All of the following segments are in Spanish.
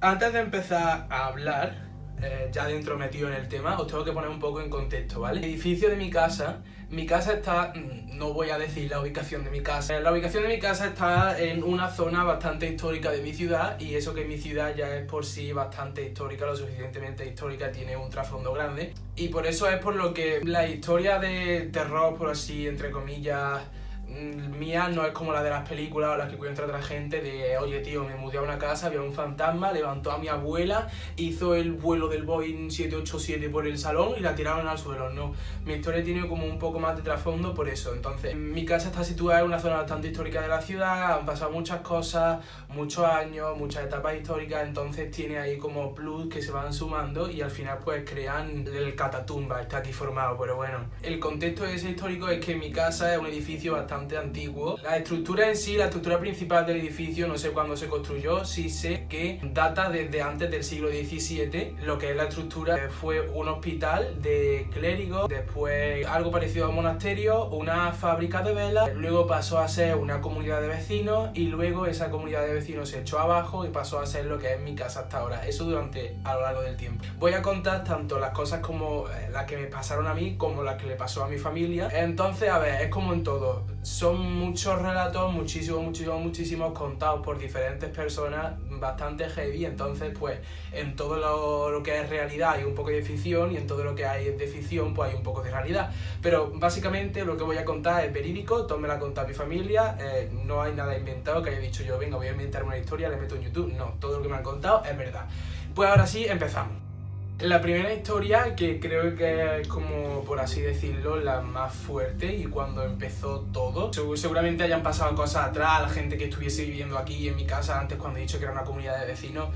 Antes de empezar a hablar, eh, ya dentro metido en el tema, os tengo que poner un poco en contexto, ¿vale? El edificio de mi casa, mi casa está, mm, no voy a decir la ubicación de mi casa, la ubicación de mi casa está en una zona bastante histórica de mi ciudad y eso que mi ciudad ya es por sí bastante histórica, lo suficientemente histórica, tiene un trasfondo grande y por eso es por lo que la historia de terror, por así, entre comillas, mía no es como la de las películas o las que cuenta otra gente de, oye tío, me mudé a una casa, había un fantasma, levantó a mi abuela, hizo el vuelo del Boeing 787 por el salón y la tiraron al suelo. No, mi historia tiene como un poco más de trasfondo por eso. Entonces, mi casa está situada en una zona bastante histórica de la ciudad, han pasado muchas cosas, muchos años, muchas etapas históricas, entonces tiene ahí como plus que se van sumando y al final pues crean el catatumba, está aquí formado, pero bueno. El contexto de ese histórico es que mi casa es un edificio bastante antiguo. La estructura en sí, la estructura principal del edificio, no sé cuándo se construyó, sí sé que data desde antes del siglo XVII. Lo que es la estructura fue un hospital de clérigos, después algo parecido a un monasterio, una fábrica de velas, luego pasó a ser una comunidad de vecinos y luego esa comunidad de vecinos se echó abajo y pasó a ser lo que es mi casa hasta ahora. Eso durante a lo largo del tiempo. Voy a contar tanto las cosas como eh, las que me pasaron a mí como las que le pasó a mi familia. Entonces, a ver, es como en todo son muchos relatos, muchísimos, muchísimos, muchísimos contados por diferentes personas, bastante heavy, entonces pues en todo lo, que es realidad hay un poco de ficción y en todo lo que hay de ficción pues hay un poco de realidad. Pero básicamente lo que voy a contar es verídico, todo me lo ha contado mi familia, eh, no hay nada inventado que haya dicho yo, venga, voy a inventar una historia, le meto en YouTube, no, todo lo que me han contado es verdad. Pues ahora sí, empezamos. La primera historia, que creo que es como, por así decirlo, la más fuerte y cuando empezó todo. Seguramente hayan pasado cosas atrás, la gente que estuviese viviendo aquí en mi casa antes cuando he dicho que era una comunidad de vecinos,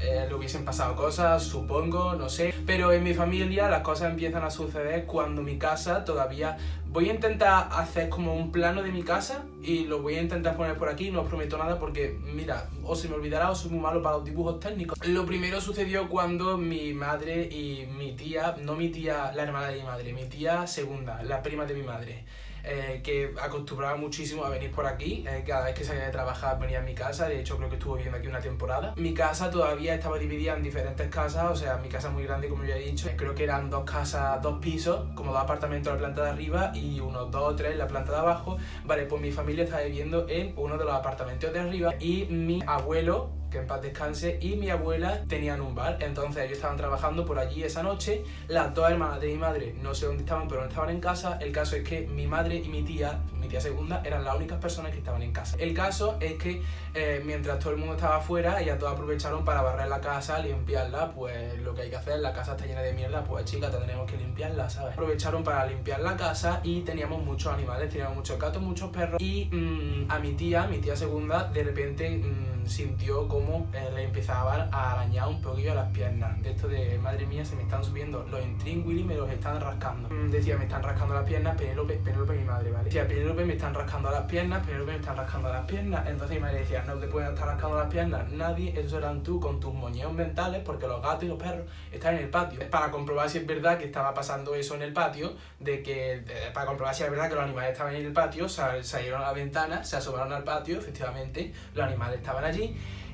eh, le hubiesen pasado cosas, supongo, no sé. Pero en mi familia las cosas empiezan a suceder cuando mi casa todavía... Voy a intentar hacer como un plano de mi casa y lo voy a intentar poner por aquí, no os prometo nada porque, mira, o se me olvidará o soy muy malo para los dibujos técnicos. Lo primero sucedió cuando mi madre y mi tía, no mi tía, la hermana de mi madre, mi tía segunda, la prima de mi madre, eh, que acostumbraba muchísimo a venir por aquí. Eh, cada vez que salía de trabajar venía a mi casa, de hecho creo que estuvo viviendo aquí una temporada. Mi casa todavía estaba dividida en diferentes casas, o sea, mi casa muy grande como ya he dicho. Creo que eran dos casas, dos pisos, como dos apartamentos en la planta de arriba y unos dos o tres en la planta de abajo. Vale, pues mi familia estaba viviendo en uno de los apartamentos de arriba y mi abuelo que en paz descanse, y mi abuela tenían un bar. Entonces ellos estaban trabajando por allí esa noche. Las dos hermanas de mi madre, no sé dónde estaban, pero no estaban en casa. El caso es que mi madre y mi tía, mi tía segunda, eran las únicas personas que estaban en casa. El caso es que eh, mientras todo el mundo estaba afuera, ellas todas aprovecharon para barrer la casa, limpiarla. Pues lo que hay que hacer, la casa está llena de mierda, pues chicas, tendremos que limpiarla, ¿sabes? Aprovecharon para limpiar la casa y teníamos muchos animales, teníamos muchos gatos, muchos perros. Y mm, a mi tía, mi tía segunda, de repente... Mm, sintió como eh, le empezaban a arañar un poquillo las piernas. De esto de, madre mía, se me están subiendo los intríngulis me los están rascando. Mm, decía, me están rascando las piernas, Penélope, Penélope mi madre, ¿vale? Decía, Penélope, me están rascando las piernas, Penélope, me están rascando las piernas. Entonces mi madre decía, no te pueden estar rascando las piernas nadie, eso eran tú con tus moñeos mentales, porque los gatos y los perros están en el patio. Para comprobar si es verdad que estaba pasando eso en el patio, de que, para comprobar si es verdad que los animales estaban en el patio, salieron a la ventana, se asomaron al patio, efectivamente, los animales estaban allí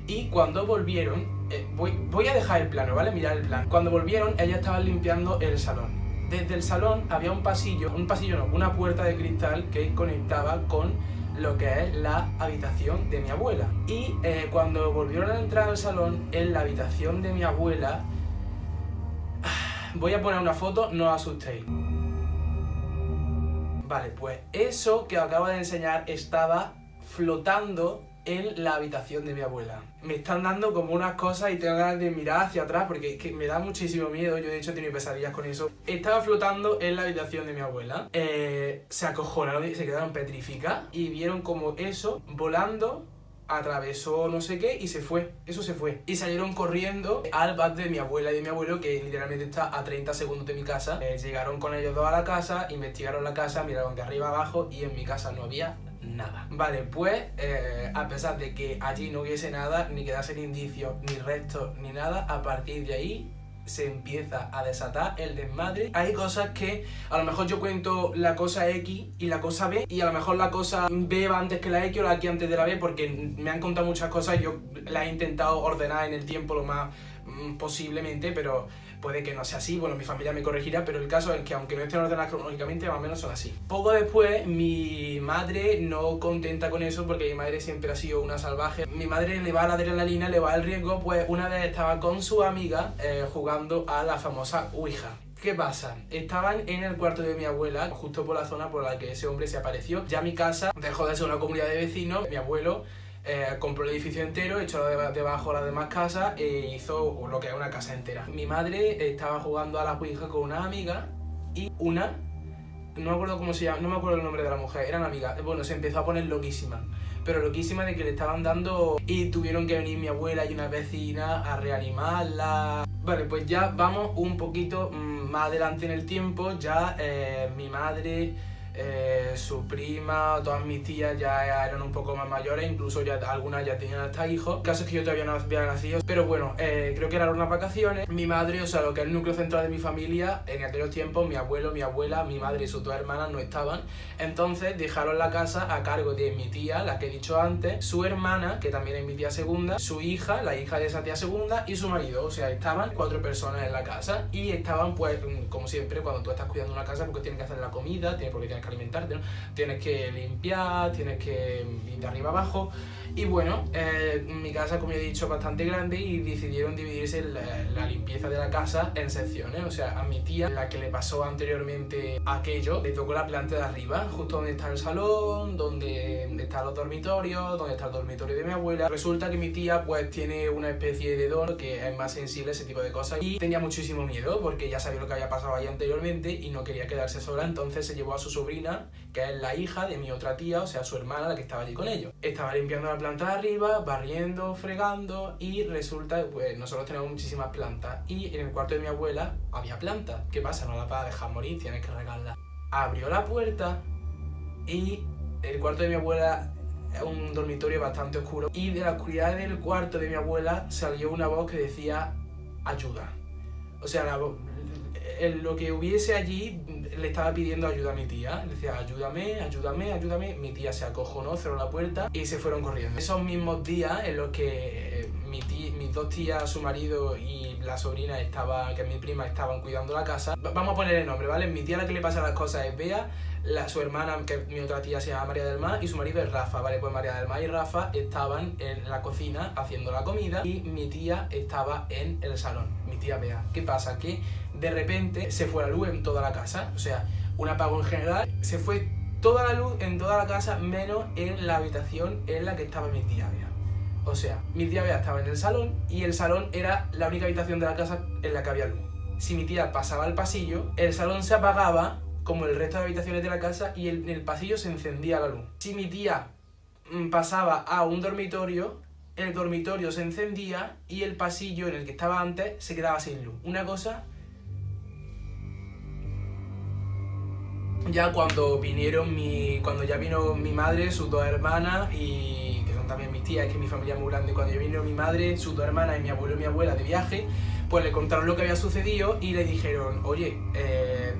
y cuando volvieron, eh, voy, a dejar el plano, ¿vale? Mirar el plan. Cuando volvieron, ellas estaban limpiando el salón. Desde el salón había un pasillo, un pasillo no, una puerta de cristal que conectaba con lo que es la habitación de mi abuela. Y eh, cuando volvieron a entrar al salón, en la habitación de mi abuela, voy a poner una foto, no os asustéis. Vale, pues eso que acabo de enseñar estaba flotando en la habitación de mi abuela. Me están dando como unas cosas y tengo ganas de mirar hacia atrás porque es que me da muchísimo miedo. Yo de hecho he tenido pesadillas con eso. Estaba flotando en la habitación de mi abuela. Eh, se acojonaron y se quedaron petrificadas y vieron como eso volando atravesó no sé qué y se fue, eso se fue. Y salieron corriendo al bar de mi abuela y de mi abuelo, que literalmente está a 30 segundos de mi casa. Eh, llegaron con ellos dos a la casa, investigaron la casa, miraron de arriba abajo y en mi casa no había Vale, pues eh, a pesar de que allí no hubiese nada, ni quedasen indicios, ni restos, ni nada, a partir de ahí se empieza a desatar el desmadre. Hay cosas que a lo mejor yo cuento la cosa X y la cosa B y a lo mejor la cosa B va antes que la X o la X antes de la B porque me han contado muchas cosas y yo las he intentado ordenar en el tiempo lo más mm, posiblemente, pero puede que no sea así, bueno, mi familia me corregirá, pero el caso es que aunque no estén ordenadas cronológicamente, más o menos son así. Poco después, mi madre no contenta con eso, porque mi madre siempre ha sido una salvaje, mi madre le va a la adrenalina, le va al riesgo, pues una vez estaba con su amiga eh, jugando a la famosa Ouija. ¿Qué pasa? Estaban en el cuarto de mi abuela, justo por la zona por la que ese hombre se apareció. Ya mi casa dejó de ser una comunidad de vecinos. Mi abuelo eh, compró el edificio entero, echó debajo las demás casas e hizo lo que es una casa entera. Mi madre estaba jugando a la Ouija con una amiga y una, no me acuerdo cómo se llama, no me acuerdo el nombre de la mujer, eran amigas. Bueno, se empezó a poner loquísima, pero loquísima de que le estaban dando y tuvieron que venir mi abuela y una vecina a reanimarla. Vale, pues ya vamos un poquito mm, más adelante en el tiempo, ya eh, mi madre eh, su prima, todas mis tías ya eran un poco más mayores, incluso ya algunas ya tenían hasta hijos. El caso es que yo todavía no había nacido, pero bueno, eh, creo que eran unas vacaciones. Mi madre, o sea, lo que es el núcleo central de mi familia, en aquellos tiempos mi abuelo, mi abuela, mi madre y sus dos hermanas no estaban. Entonces dejaron la casa a cargo de mi tía, la que he dicho antes, su hermana, que también es mi tía segunda, su hija, la hija de esa tía segunda, y su marido. O sea, estaban cuatro personas en la casa y estaban, pues, como siempre, cuando tú estás cuidando una casa, porque tienes que hacer la comida, tienes, porque tienes que alimentarte. Tienes que limpiar, tienes que ir de arriba abajo. Y bueno, eh, mi casa, como he dicho, bastante grande y decidieron dividirse la, la, limpieza de la casa en secciones. O sea, a mi tía, la que le pasó anteriormente aquello, le tocó la planta de arriba, justo donde está el salón, donde están los dormitorios, donde está el dormitorio de mi abuela. Resulta que mi tía pues tiene una especie de don que es más sensible a ese tipo de cosas y tenía muchísimo miedo porque ya sabía lo que había pasado ahí anteriormente y no quería quedarse sola, entonces se llevó a su sobrina, que es la hija de mi otra tía, o sea, su hermana, la que estaba allí con ellos. Estaba limpiando la planta de arriba, barriendo, fregando y resulta, pues nosotros tenemos muchísimas plantas y en el cuarto de mi abuela había plantas. ¿Qué pasa? No la vas a dejar morir, tienes que regarla. Abrió la puerta y el cuarto de mi abuela es un dormitorio bastante oscuro y de la oscuridad del cuarto de mi abuela salió una voz que decía ayuda. O sea, la, lo que hubiese allí le estaba pidiendo ayuda a mi tía. Le decía, ayúdame, ayúdame, ayúdame. Mi tía se acojonó, cerró la puerta y se fueron corriendo. Esos mismos días en los que mi tía, mis dos tías, su marido y la sobrina estaba, que mi prima, estaban cuidando la casa. Vamos a poner el nombre, ¿vale? Mi tía la que le pasa las cosas es Bea, la, su hermana, que mi otra tía se llama María del Mar, y su marido es Rafa, ¿vale? Pues María del Mar y Rafa estaban en la cocina haciendo la comida y mi tía estaba en el salón, mi tía Bea. ¿Qué pasa? Que de repente se fue la luz en toda la casa, o sea, un apagón general, se fue toda la luz en toda la casa menos en la habitación en la que estaba mi tía Bea. O sea, mi tía Bea estaba en el salón y el salón era la única habitación de la casa en la que había luz. Si mi tía pasaba al pasillo, el salón se apagaba como el resto de habitaciones de la casa y en el pasillo se encendía la luz. Si mi tía mm, pasaba a un dormitorio, el dormitorio se encendía y el pasillo en el que estaba antes se quedaba sin luz. Una cosa... Ya cuando vinieron mi... cuando ya vino mi madre, sus dos hermanas y que son también mis tías, que mi familia es muy grande, cuando ya vino mi madre, sus dos hermanas y mi abuelo y mi abuela de viaje, pues le contaron lo que había sucedido y le dijeron, oye, eh,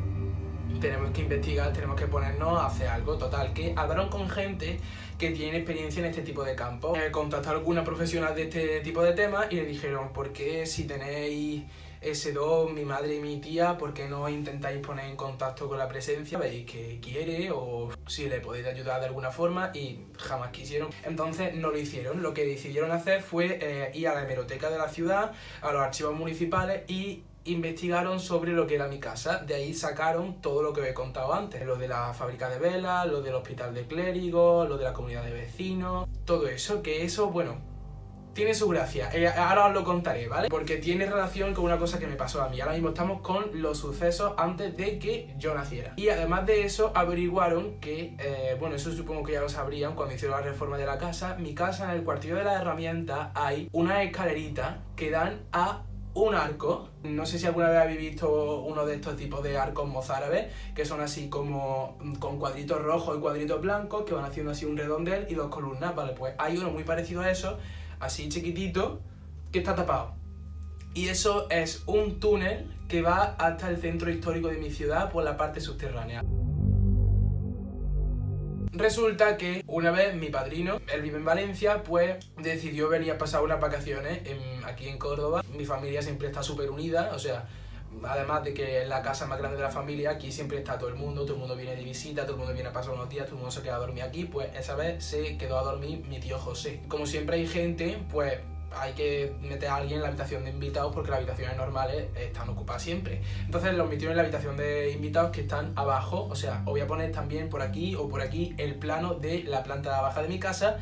tenemos que investigar, tenemos que ponernos a hacer algo. Total, que hablaron con gente que tiene experiencia en este tipo de campo. Eh, contactaron a alguna profesional de este tipo de temas y le dijeron, ¿por qué si tenéis ese dos, mi madre y mi tía, ¿por qué no intentáis poner en contacto con la presencia? Veis que quiere o si le podéis ayudar de alguna forma y jamás quisieron. Entonces no lo hicieron. Lo que decidieron hacer fue eh, ir a la hemeroteca de la ciudad, a los archivos municipales y investigaron sobre lo que era mi casa. De ahí sacaron todo lo que os he contado antes. Lo de la fábrica de velas, lo del hospital de clérigos, lo de la comunidad de vecinos, todo eso, que eso, bueno, tiene su gracia. Eh, ahora os lo contaré, ¿vale? Porque tiene relación con una cosa que me pasó a mí. Ahora mismo estamos con los sucesos antes de que yo naciera. Y además de eso, averiguaron que, eh, bueno, eso supongo que ya lo sabrían cuando hicieron la reforma de la casa. Mi casa, en el cuartillo de la herramienta, hay una escalerita que dan a un arco. No sé si alguna vez habéis visto uno de estos tipos de arcos mozárabes, que son así como con cuadritos rojos y cuadritos blancos, que van haciendo así un redondel y dos columnas. Vale, pues hay uno muy parecido a eso, así chiquitito, que está tapado. Y eso es un túnel que va hasta el centro histórico de mi ciudad por la parte subterránea. Resulta que una vez mi padrino, él vive en Valencia, pues decidió venir a pasar unas vacaciones aquí en Córdoba. Mi familia siempre está súper unida, o sea, además de que es la casa más grande de la familia, aquí siempre está todo el mundo, todo el mundo viene de visita, todo el mundo viene a pasar unos días, todo el mundo se queda a dormir aquí, pues esa vez se quedó a dormir mi tío José. Como siempre hay gente, pues hay que meter a alguien en la habitación de invitados porque las habitaciones normales están ocupadas siempre. Entonces los metieron en la habitación de invitados que están abajo, o sea, os voy a poner también por aquí o por aquí el plano de la planta baja de mi casa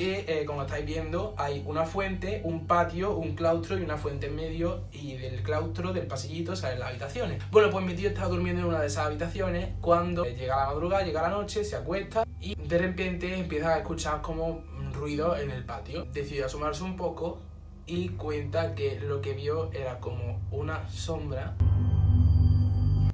que eh, como estáis viendo hay una fuente, un patio, un claustro y una fuente en medio y del claustro, del pasillito, salen las habitaciones. Bueno, pues mi tío estaba durmiendo en una de esas habitaciones cuando llega la madrugada, llega la noche, se acuesta y de repente empieza a escuchar como ruido en el patio. Decidió asomarse un poco y cuenta que lo que vio era como una sombra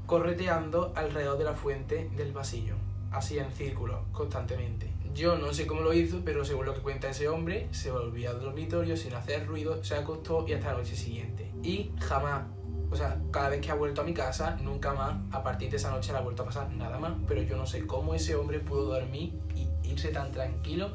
correteando alrededor de la fuente del pasillo, así en círculo, constantemente. Yo no sé cómo lo hizo, pero según lo que cuenta ese hombre, se volvió al dormitorio sin hacer ruido, se acostó y hasta la noche siguiente. Y jamás, o sea, cada vez que ha vuelto a mi casa, nunca más, a partir de esa noche le ha vuelto a pasar nada más. Pero yo no sé cómo ese hombre pudo dormir y irse tan tranquilo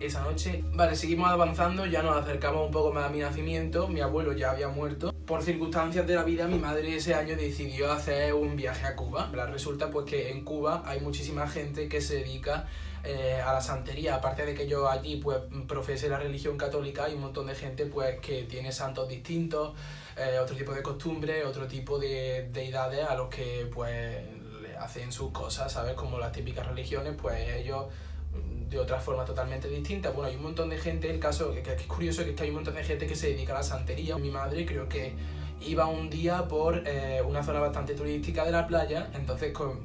esa noche. Vale, seguimos avanzando, ya nos acercamos un poco más a mi nacimiento, mi abuelo ya había muerto. Por circunstancias de la vida, mi madre ese año decidió hacer un viaje a Cuba. Resulta pues que en Cuba hay muchísima gente que se dedica eh, a la santería, aparte de que yo allí pues profese la religión católica, hay un montón de gente pues que tiene santos distintos, eh, otro tipo de costumbres, otro tipo de deidades a los que pues hacen sus cosas, ¿sabes? Como las típicas religiones, pues ellos de otra forma totalmente distinta. Bueno, hay un montón de gente, el caso que, es curioso que, que hay un montón de gente que se dedica a la santería. Mi madre creo que iba un día por eh, una zona bastante turística de la playa, entonces con,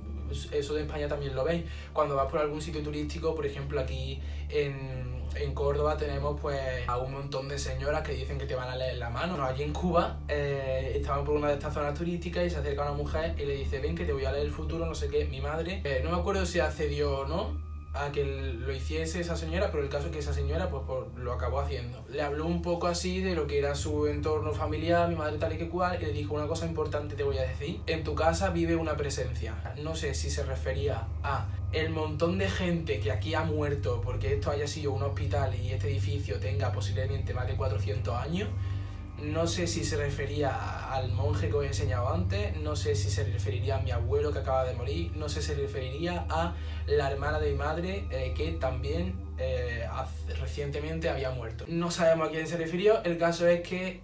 eso de España también lo veis. Cuando vas por algún sitio turístico, por ejemplo aquí en, en Córdoba tenemos pues a un montón de señoras que dicen que te van a leer la mano. allí en Cuba eh, estaban por una de estas zonas turísticas y se acerca una mujer y le dice ven que te voy a leer el futuro, no sé qué. Mi madre, eh, no me acuerdo si accedió o no, a que lo hiciese esa señora, pero el caso es que esa señora pues, lo acabó haciendo. Le habló un poco así de lo que era su entorno familiar, mi madre tal y que cual, y le dijo una cosa importante te voy a decir. En tu casa vive una presencia. No sé si se refería a el montón de gente que aquí ha muerto porque esto haya sido un hospital y este edificio tenga posiblemente más de 400 años no sé si se refería al monje que os he enseñado antes, no sé si se referiría a mi abuelo que acaba de morir, no sé si se referiría a la hermana de mi madre eh, que también eh, recientemente había muerto. No sabemos a quién se refirió, el caso es que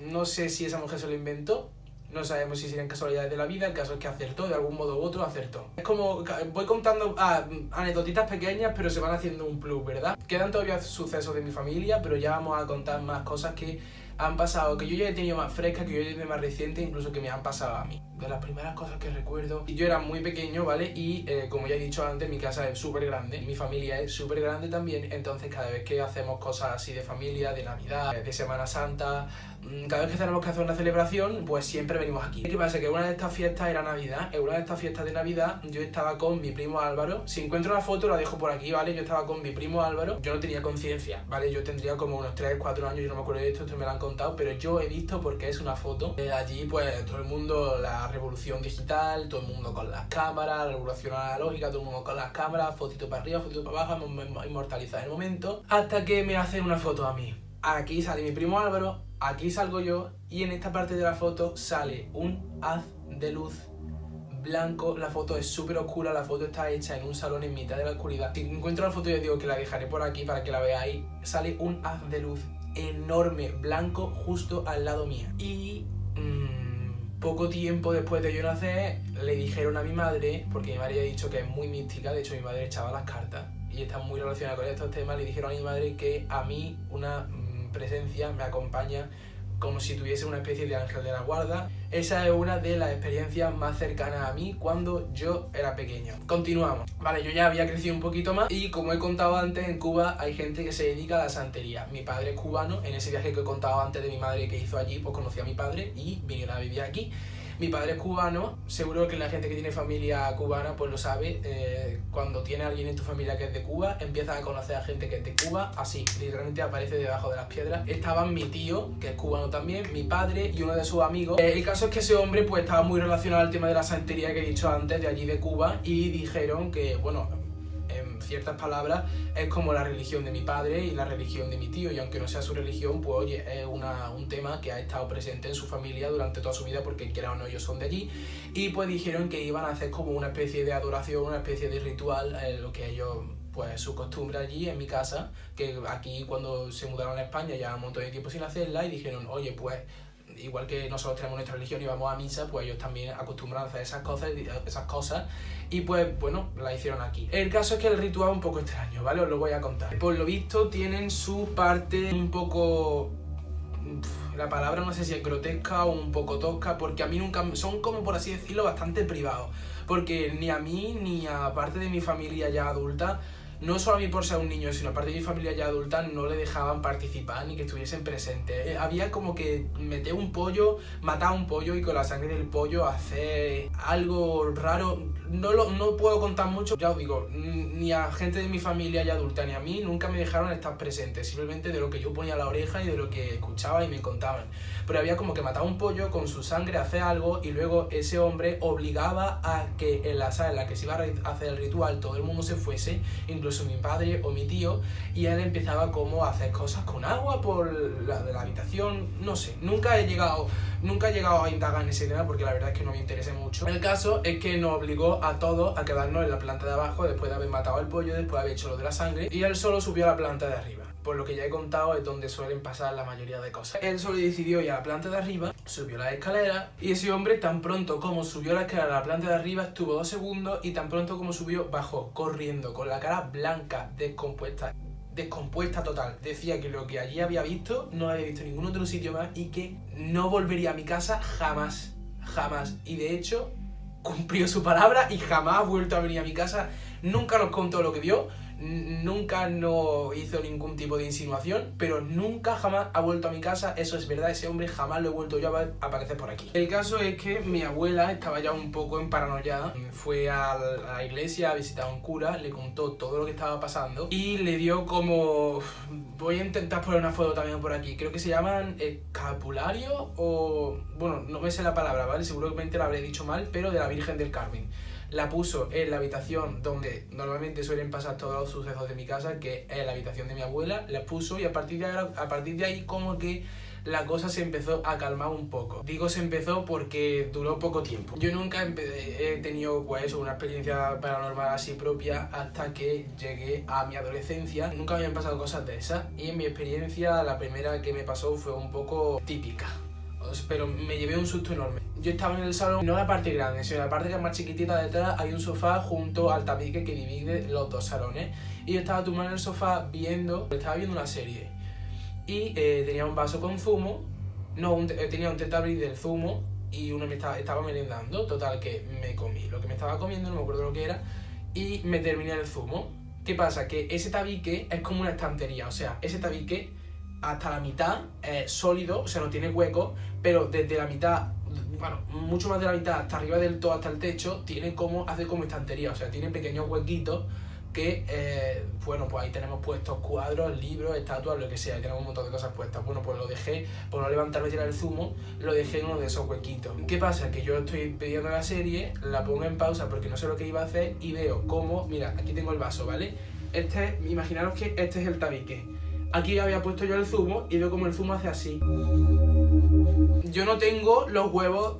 no sé si esa mujer se lo inventó, no sabemos si serían casualidades de la vida, el caso es que acertó, de algún modo u otro acertó. Es como, voy contando ah, anécdotitas pequeñas, pero se van haciendo un plus, ¿verdad? Quedan todavía sucesos de mi familia, pero ya vamos a contar más cosas que han pasado, que yo ya he tenido más fresca, que yo he tenido más reciente, incluso que me han pasado a mí. De las primeras cosas que recuerdo, yo era muy pequeño, ¿vale? Y eh, como ya he dicho antes, mi casa es súper grande, mi familia es súper grande también, entonces cada vez que hacemos cosas así de familia, de Navidad, de Semana Santa, mm, cada vez que tenemos que hacer una celebración, pues siempre venimos aquí. ¿Qué pasa? Que una de estas fiestas era Navidad, en una de estas fiestas de Navidad yo estaba con mi primo Álvaro, si encuentro la foto la dejo por aquí, ¿vale? Yo estaba con mi primo Álvaro, yo no tenía conciencia, ¿vale? Yo tendría como unos 3, 4 años, yo no me acuerdo de esto, esto me lo han contado, pero yo he visto porque es una foto. Eh, allí, pues, todo el mundo, la revolución digital, todo el mundo con las cámaras, la revolución analógica, todo el mundo con las cámaras, fotito para arriba, fotito para abajo, hemos inmortalizado el momento. Hasta que me hacen una foto a mí. Aquí sale mi primo Álvaro, aquí salgo yo, y en esta parte de la foto sale un haz de luz blanco, la foto es súper oscura, la foto está hecha en un salón en mitad de la oscuridad. Si encuentro la foto yo digo que la dejaré por aquí para que la veáis, sale un haz de luz enorme, blanco, justo al lado mío. Y mm, poco tiempo después de yo nacer, le dijeron a mi madre, porque mi madre ha dicho que es muy mística, de hecho mi madre echaba las cartas y está muy relacionada con estos temas, le dijeron a mi madre que a mí una mm, presencia me acompaña como si tuviese una especie de ángel de la guarda. Esa es una de las experiencias más cercanas a mí cuando yo era pequeño. Continuamos. Vale, yo ya había crecido un poquito más y como he contado antes, en Cuba hay gente que se dedica a la santería. Mi padre es cubano, en ese viaje que he contado antes de mi madre que hizo allí, pues conocí a mi padre y vinieron a vivir aquí. Mi padre es cubano, seguro que la gente que tiene familia cubana pues lo sabe. Eh, cuando tiene alguien en tu familia que es de Cuba, empiezas a conocer a gente que es de Cuba, así, literalmente aparece debajo de las piedras. Estaban mi tío, que es cubano también, mi padre y uno de sus amigos. Eh, el caso es que ese hombre pues estaba muy relacionado al tema de la santería que he dicho antes, de allí de Cuba, y dijeron que, bueno, ciertas palabras, es como la religión de mi padre y la religión de mi tío. Y aunque no sea su religión, pues oye, es una, un tema que ha estado presente en su familia durante toda su vida, porque quiera o no, ellos son de allí. Y pues dijeron que iban a hacer como una especie de adoración, una especie de ritual, en lo que ellos pues su costumbre allí en mi casa, que aquí cuando se mudaron a España ya un montón de tiempo sin hacerla y dijeron, oye, pues igual que nosotros tenemos nuestra religión y vamos a misa, pues ellos también acostumbran a hacer esas cosas, esas cosas y pues bueno, la hicieron aquí. El caso es que el ritual es un poco extraño, ¿vale? Os lo voy a contar. Por lo visto tienen su parte un poco la palabra no sé si es grotesca o un poco tosca, porque a mí nunca, son como por así decirlo, bastante privados, porque ni a mí ni a parte de mi familia ya adulta no solo a mí por ser un niño, sino aparte de mi familia ya adulta, no le dejaban participar ni que estuviesen presentes. Eh, había como que meter un pollo, matar un pollo y con la sangre del pollo hacer algo raro. No, lo, no puedo contar mucho, ya os digo, ni a gente de mi familia ya adulta ni a mí nunca me dejaron estar presentes, simplemente de lo que yo ponía a la oreja y de lo que escuchaba y me contaban. Pero había como que matar un pollo con su sangre, hacer algo y luego ese hombre obligaba a que en la sala en la que se iba a hacer el ritual todo el mundo se fuese, incluso incluso mi padre o mi tío, y él empezaba como a hacer cosas con agua por la, de la habitación, no sé, nunca he llegado, nunca he llegado a indagar en ese tema porque la verdad es que no me interesa mucho. El caso es que nos obligó a todos a quedarnos en la planta de abajo después de haber matado al pollo, después de haber hecho lo de la sangre, y él solo subió a la planta de arriba por lo que ya he contado, es donde suelen pasar la mayoría de cosas. Él solo decidió ir a la planta de arriba, subió la escalera y ese hombre tan pronto como subió la escalera a la planta de arriba estuvo dos segundos y tan pronto como subió bajó corriendo con la cara blanca, descompuesta descompuesta total. Decía que lo que allí había visto no había visto en ningún otro sitio más y que no volvería a mi casa jamás, jamás. Y de hecho, cumplió su palabra y jamás ha vuelto a venir a mi casa. Nunca nos contó lo que vio, nunca no hizo ningún tipo de insinuación, pero nunca jamás ha vuelto a mi casa, eso es verdad, ese hombre jamás lo he vuelto yo a aparecer por aquí. El caso es que mi abuela estaba ya un poco en paranoia, fue a la iglesia a visitar a un cura, le contó todo lo que estaba pasando y le dio como... Voy a intentar poner una foto también por aquí, creo que se llaman escapulario o... Bueno, no me sé la palabra, ¿vale? Seguramente la habré dicho mal, pero de la Virgen del Carmen la puso en la habitación donde normalmente suelen pasar todos los sucesos de mi casa, que es la habitación de mi abuela, la puso y a partir de ahí, a partir de ahí como que la cosa se empezó a calmar un poco. Digo se empezó porque duró poco tiempo. Yo nunca he tenido pues una experiencia paranormal así propia hasta que llegué a mi adolescencia. Nunca habían pasado cosas de esas y en mi experiencia la primera que me pasó fue un poco típica pero me llevé un susto enorme. Yo estaba en el salón, no la parte grande, sino la parte que es más chiquitita detrás, hay un sofá junto al tabique que divide los dos salones. Y yo estaba tumbado en el sofá viendo, estaba viendo una serie. Y eh, tenía un vaso con zumo, no, eh, tenía un tetablis del zumo y uno me estaba, estaba merendando. Total, que me comí lo que me estaba comiendo, no me acuerdo lo que era, y me terminé el zumo. ¿Qué pasa? Que ese tabique es como una estantería, o sea, ese tabique hasta la mitad es sólido, o sea, no tiene hueco, pero desde la mitad, bueno, mucho más de la mitad hasta arriba del todo, hasta el techo, tiene como, hace como estantería, o sea, tiene pequeños huequitos que, eh, bueno, pues ahí tenemos puestos cuadros, libros, estatuas, lo que sea, tenemos un montón de cosas puestas. Bueno, pues lo dejé, por no levantarme y tirar el zumo, lo dejé en uno de esos huequitos. ¿Qué pasa? Que yo estoy pidiendo la serie, la pongo en pausa porque no sé lo que iba a hacer y veo cómo, mira, aquí tengo el vaso, ¿vale? Este, imaginaros que este es el tabique Aquí había puesto yo el zumo y veo como el zumo hace así. Yo no tengo los huevos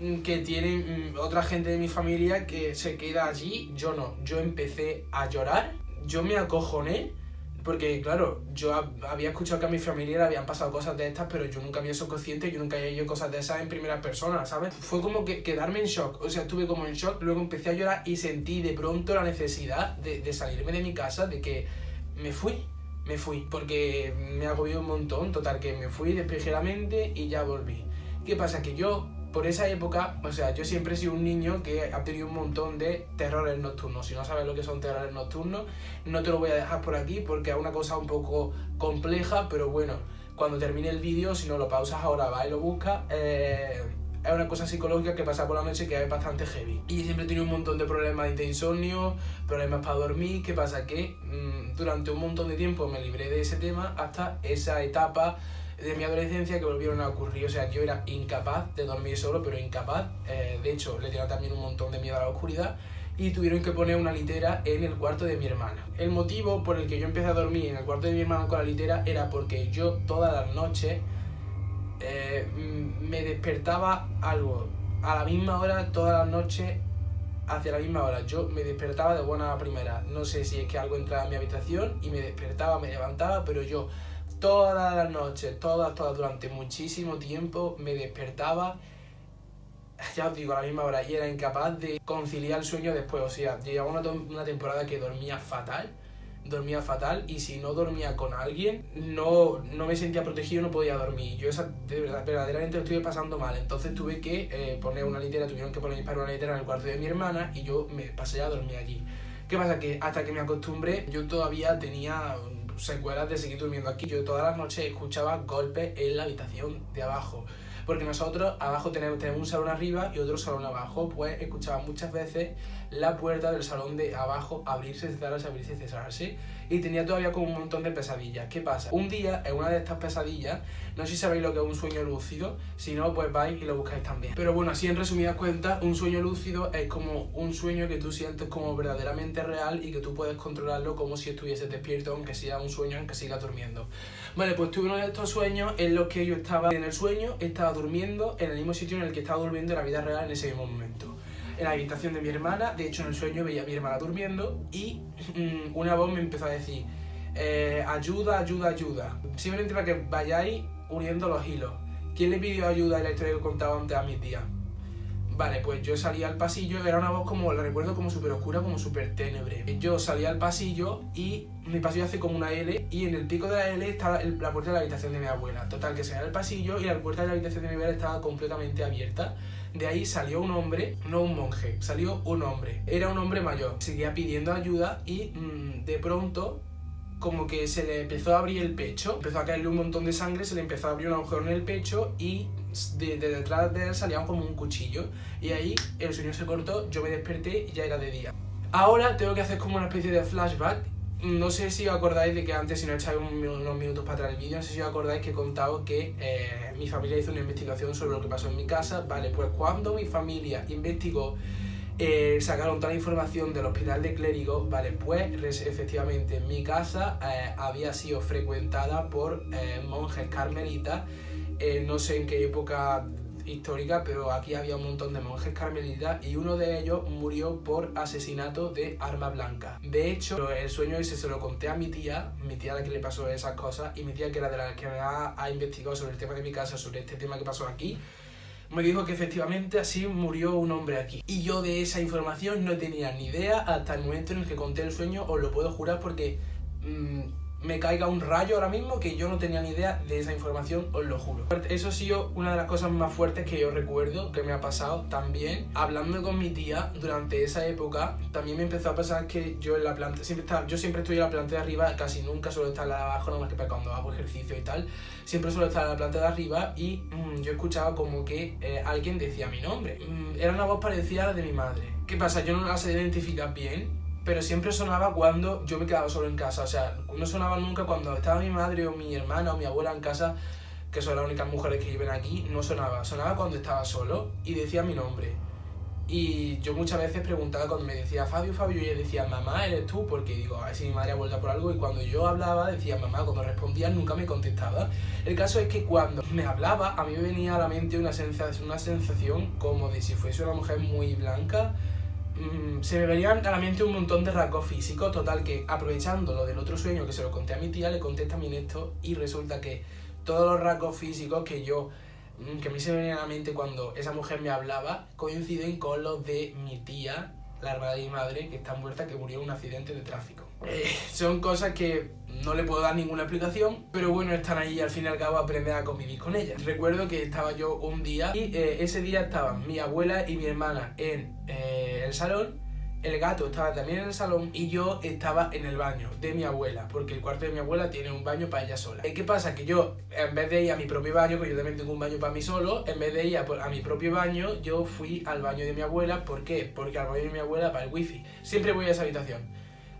mm, que tienen mm, otra gente de mi familia que se queda allí, yo no. Yo empecé a llorar, yo me acojoné, porque claro, yo había escuchado que a mi familia le habían pasado cosas de estas, pero yo nunca había sido consciente, yo nunca había hecho cosas de esas en primera persona, ¿sabes? Fue como que quedarme en shock, o sea, estuve como en shock, luego empecé a llorar y sentí de pronto la necesidad de, de salirme de mi casa, de que me fui, me fui, porque me agobió un montón, total, que me fui, despejé y ya volví. ¿Qué pasa? Que yo, por esa época, o sea, yo siempre he sido un niño que ha tenido un montón de terrores nocturnos. Si no sabes lo que son terrores nocturnos, no te lo voy a dejar por aquí porque es una cosa un poco compleja, pero bueno, cuando termine el vídeo, si no lo pausas ahora, va y lo buscas. Eh, es una cosa psicológica que pasa por la noche que es bastante heavy. Y siempre tenido un montón de problemas de insomnio, problemas para dormir. ¿Qué pasa? Que mm, durante un montón de tiempo me libré de ese tema hasta esa etapa de mi adolescencia que volvieron a ocurrir. O sea, yo era incapaz de dormir solo, pero incapaz. Eh, de hecho, le tenía también un montón de miedo a la oscuridad y tuvieron que poner una litera en el cuarto de mi hermana. El motivo por el que yo empecé a dormir en el cuarto de mi hermana con la litera era porque yo todas las noches eh, me despertaba algo a la misma hora todas las noches hacia la misma hora. Yo me despertaba de buena primera. No sé si es que algo entraba en mi habitación y me despertaba, me levantaba, pero yo todas las noches, todas, todas, durante muchísimo tiempo me despertaba, ya os digo, a la misma hora y era incapaz de conciliar el sueño después. O sea, llegaba una, una temporada que dormía fatal dormía fatal y si no dormía con alguien no, no me sentía protegido, no podía dormir. Yo esa, de verdad, verdaderamente lo estuve pasando mal. Entonces tuve que eh, poner una litera, tuvieron que poner para una litera en el cuarto de mi hermana y yo me pasé a dormir allí. ¿Qué pasa? Que hasta que me acostumbré yo todavía tenía secuelas de seguir durmiendo aquí. Yo todas las noches escuchaba golpes en la habitación de abajo porque nosotros abajo tenemos, tenemos un salón arriba y otro salón abajo, pues escuchaba muchas veces la puerta del salón de abajo abrirse, cerrarse, abrirse, cerrarse y tenía todavía como un montón de pesadillas. ¿Qué pasa? Un día, en una de estas pesadillas, no sé si sabéis lo que es un sueño lúcido, si no, pues vais y lo buscáis también. Pero bueno, así en resumidas cuentas, un sueño lúcido es como un sueño que tú sientes como verdaderamente real y que tú puedes controlarlo como si estuvieses despierto, aunque sea un sueño en que sigas durmiendo. Vale, pues tuve uno de estos sueños en los que yo estaba en el sueño, estaba durmiendo en el mismo sitio en el que estaba durmiendo en la vida real en ese mismo momento. En la habitación de mi hermana, de hecho en el sueño veía a mi hermana durmiendo y mm, una voz me empezó a decir, eh, ayuda, ayuda, ayuda. Simplemente para que vayáis uniendo los hilos. ¿Quién le pidió ayuda en la historia que contaba antes a mis días? Vale, pues yo salía al pasillo, era una voz como, la recuerdo como súper oscura, como súper tenebre. Yo salía al pasillo y mi pasillo hace como una L y en el pico de la L estaba la puerta de la habitación de mi abuela. Total, que salía al pasillo y la puerta de la habitación de mi abuela estaba completamente abierta. De ahí salió un hombre, no un monje, salió un hombre. Era un hombre mayor. Seguía pidiendo ayuda y mm, de pronto como que se le empezó a abrir el pecho, empezó a caerle un montón de sangre, se le empezó a abrir un agujero en el pecho y de, detrás de él salía como un cuchillo. Y ahí el sueño se cortó, yo me desperté y ya era de día. Ahora tengo que hacer como una especie de flashback. No sé si os acordáis de que antes, si no echáis unos minutos para atrás el vídeo, no sé si os acordáis que he contado que eh, mi familia hizo una investigación sobre lo que pasó en mi casa. Vale, pues cuando mi familia investigó eh, sacaron toda la información del hospital de clérigo, vale, pues efectivamente mi casa eh, había sido frecuentada por eh, monjes carmelitas, no sé en qué época histórica, pero aquí había un montón de monjes carmelitas y uno de ellos murió por asesinato de arma blanca. De hecho, el sueño ese se lo conté a mi tía, mi tía la que le pasó esas cosas, y mi tía que era de la que me ha investigado sobre el tema de mi casa, sobre este tema que pasó aquí, me dijo que efectivamente así murió un hombre aquí. Y yo de esa información no tenía ni idea hasta el momento en el que conté el sueño, os lo puedo jurar porque mm, me caiga un rayo ahora mismo que yo no tenía ni idea de esa información, os lo juro. Eso ha sido una de las cosas más fuertes que yo recuerdo que me ha pasado también. Hablando con mi tía durante esa época, también me empezó a pasar que yo en la planta, siempre estaba, yo siempre estoy en la planta de arriba, casi nunca suelo estar en la de abajo, nada más que cuando hago ejercicio y tal. Siempre suelo estar en la planta de arriba y mm, yo escuchaba como que eh, alguien decía mi nombre. Mm, era una voz parecida a la de mi madre. ¿Qué pasa? Yo no la sé identificar bien, pero siempre sonaba cuando yo me quedaba solo en casa. O sea, no sonaba nunca cuando estaba mi madre o mi hermana o mi abuela en casa, que son las únicas mujeres que viven aquí, no sonaba. Sonaba cuando estaba solo y decía mi nombre. Y yo muchas veces preguntaba cuando me decía Fabio, Fabio, y ella decía, mamá, ¿eres tú? Porque digo, a ver si mi madre ha vuelto por algo. Y cuando yo hablaba, decía, mamá, cuando respondía nunca me contestaba. El caso es que cuando me hablaba, a mí me venía a la mente una sensación, una sensación como de si fuese una mujer muy blanca, Mm, se me venían a la mente un montón de rasgos físicos, total que aprovechando lo del otro sueño que se lo conté a mi tía, le conté también esto y resulta que todos los rasgos físicos que yo, mm, que a mí se me venían a la mente cuando esa mujer me hablaba, coinciden con los de mi tía, la hermana de mi madre, que está muerta, que murió en un accidente de tráfico. Eh, son cosas que no le puedo dar ninguna explicación, pero bueno, están ahí y al fin y al cabo aprender a convivir con ellas. Recuerdo que estaba yo un día y eh, ese día estaban mi abuela y mi hermana en eh, el salón el gato estaba también en el salón y yo estaba en el baño de mi abuela, porque el cuarto de mi abuela tiene un baño para ella sola. ¿Qué pasa? Que yo, en vez de ir a mi propio baño, que yo también tengo un baño para mí solo, en vez de ir a, mi propio baño, yo fui al baño de mi abuela. ¿Por qué? Porque al baño de mi abuela para el wifi. Siempre voy a esa habitación.